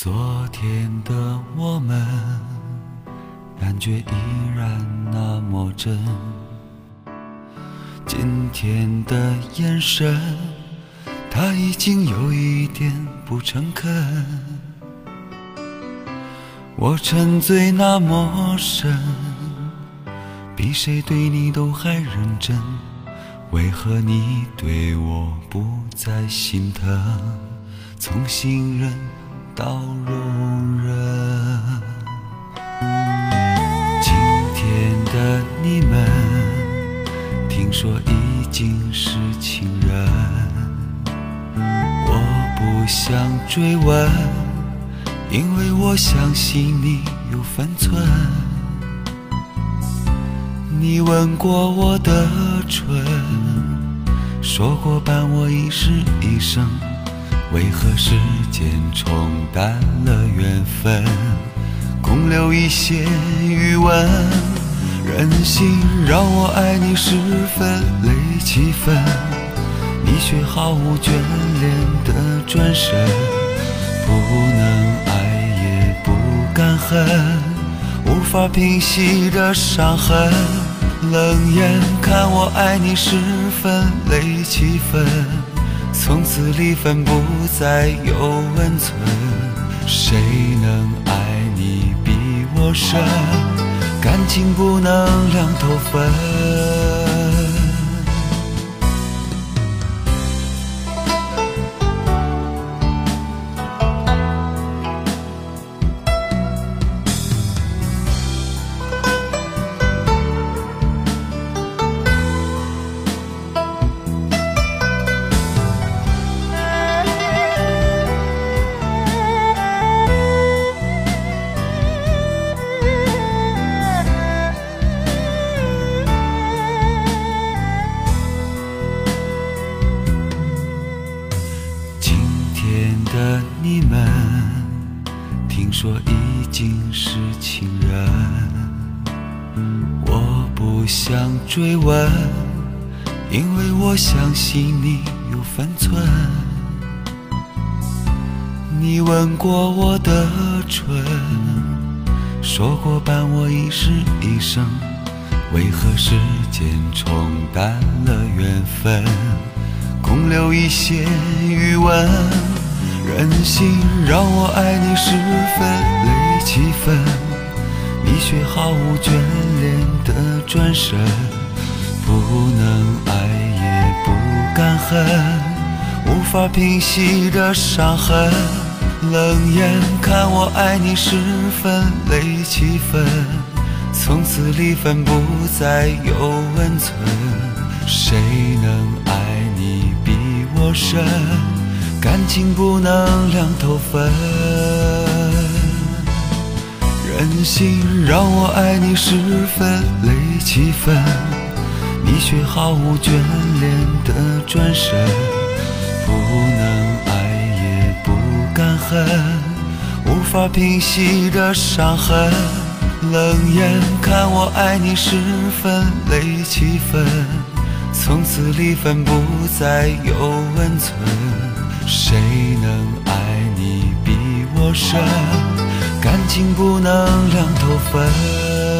昨天的我们，感觉依然那么真。今天的眼神，他已经有一点不诚恳。我沉醉那么深，比谁对你都还认真。为何你对我不再心疼？从信任到容忍，今天的你们听说已经是情人，我不想追问，因为我相信你有分寸。你吻过我的唇，说过伴我一世一生，为何时间冲淡了缘分，空留一些余温？任性让我爱你十分累七分，你却毫无眷恋的转身，不能爱也不敢恨，无法平息的伤痕。冷眼看我爱你十分累七分，从此离分不再有温存。谁能爱你比我深？感情不能两头分。说已经是情人，我不想追问，因为我相信你有分寸。你吻过我的唇，说过伴我一世一生，为何时间冲淡了缘分？空留一些余温，狠心让我爱你十分累七分，你却毫无眷恋的转身，不能爱也不敢恨，无法平息的伤痕。冷眼看我爱你十分累七分，从此离分不再有温存。谁能爱你比我深？感情不能两头分。任性让我爱你十分累七分，你却毫无眷恋的转身，不能爱也不敢恨，无法平息的伤痕。冷眼看我爱你十分累七分。从此离分不再有温存，谁能爱你比我深？感情不能两头分。